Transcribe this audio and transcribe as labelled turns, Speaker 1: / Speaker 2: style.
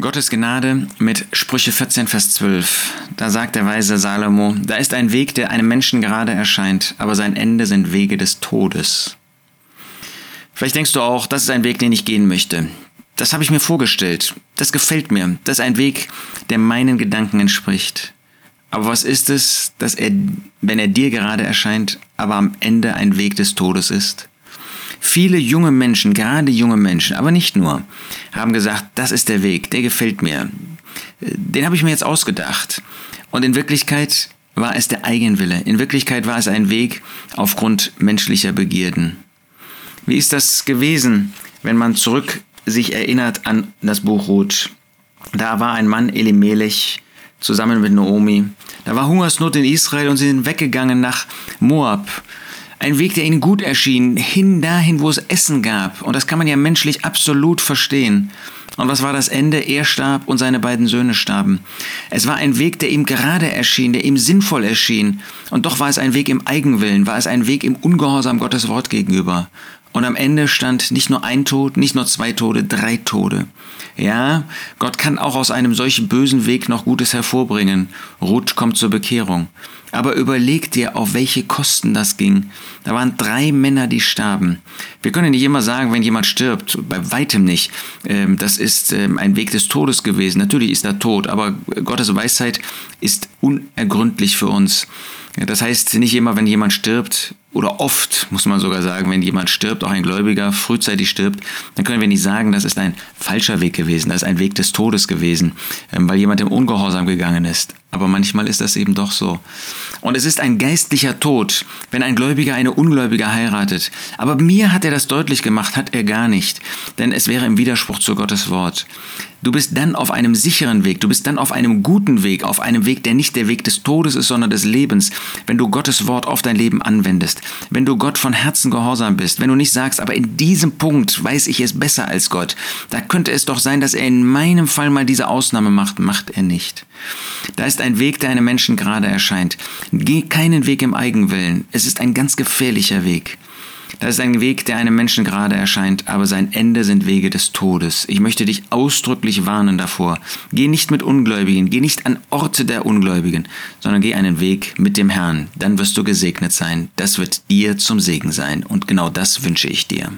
Speaker 1: Gottes Gnade mit Sprüche 14, Vers 12. Da sagt der weise Salomo, da ist ein Weg, der einem Menschen gerade erscheint, aber sein Ende sind Wege des Todes. Vielleicht denkst du auch, das ist ein Weg, den ich gehen möchte. Das habe ich mir vorgestellt. Das gefällt mir. Das ist ein Weg, der meinen Gedanken entspricht. Aber was ist es, dass er, wenn er dir gerade erscheint, aber am Ende ein Weg des Todes ist? Viele junge Menschen, gerade junge Menschen, aber nicht nur, haben gesagt, das ist der Weg, der gefällt mir. Den habe ich mir jetzt ausgedacht. Und in Wirklichkeit war es der Eigenwille. In Wirklichkeit war es ein Weg aufgrund menschlicher Begierden. Wie ist das gewesen, wenn man zurück sich erinnert an das Buch Ruth? Da war ein Mann Elimelech zusammen mit Naomi. Da war Hungersnot in Israel und sie sind weggegangen nach Moab. Ein Weg, der ihnen gut erschien, hin dahin, wo es Essen gab. Und das kann man ja menschlich absolut verstehen. Und was war das Ende? Er starb und seine beiden Söhne starben. Es war ein Weg, der ihm gerade erschien, der ihm sinnvoll erschien. Und doch war es ein Weg im Eigenwillen, war es ein Weg im Ungehorsam Gottes Wort gegenüber. Und am Ende stand nicht nur ein Tod, nicht nur zwei Tode, drei Tode. Ja, Gott kann auch aus einem solchen bösen Weg noch Gutes hervorbringen. Ruth kommt zur Bekehrung. Aber überleg dir, auf welche Kosten das ging. Da waren drei Männer, die starben. Wir können nicht immer sagen, wenn jemand stirbt, bei weitem nicht. Ähm, das ist ähm, ein Weg des Todes gewesen. Natürlich ist er tot, aber Gottes Weisheit ist unergründlich für uns. Das heißt, nicht immer, wenn jemand stirbt, oder oft, muss man sogar sagen, wenn jemand stirbt, auch ein Gläubiger frühzeitig stirbt, dann können wir nicht sagen, das ist ein falscher Weg gewesen, das ist ein Weg des Todes gewesen, ähm, weil jemand im Ungehorsam gegangen ist. Aber manchmal ist das eben doch so. Und es ist ein geistlicher Tod, wenn ein Gläubiger eine Ungläubige heiratet. Aber mir hat er das deutlich gemacht, hat er gar nicht. Denn es wäre im Widerspruch zu Gottes Wort. Du bist dann auf einem sicheren Weg, du bist dann auf einem guten Weg, auf einem Weg, der nicht der Weg des Todes ist, sondern des Lebens, wenn du Gottes Wort auf dein Leben anwendest, wenn du Gott von Herzen gehorsam bist, wenn du nicht sagst, aber in diesem Punkt weiß ich es besser als Gott, da könnte es doch sein, dass er in meinem Fall mal diese Ausnahme macht, macht er nicht. Da ist ein Weg, der einem Menschen gerade erscheint. Geh keinen Weg im Eigenwillen, es ist ein ganz gefährlicher Weg. Das ist ein Weg, der einem Menschen gerade erscheint, aber sein Ende sind Wege des Todes. Ich möchte dich ausdrücklich warnen davor. Geh nicht mit Ungläubigen, geh nicht an Orte der Ungläubigen, sondern geh einen Weg mit dem Herrn. Dann wirst du gesegnet sein. Das wird dir zum Segen sein. Und genau das wünsche ich dir.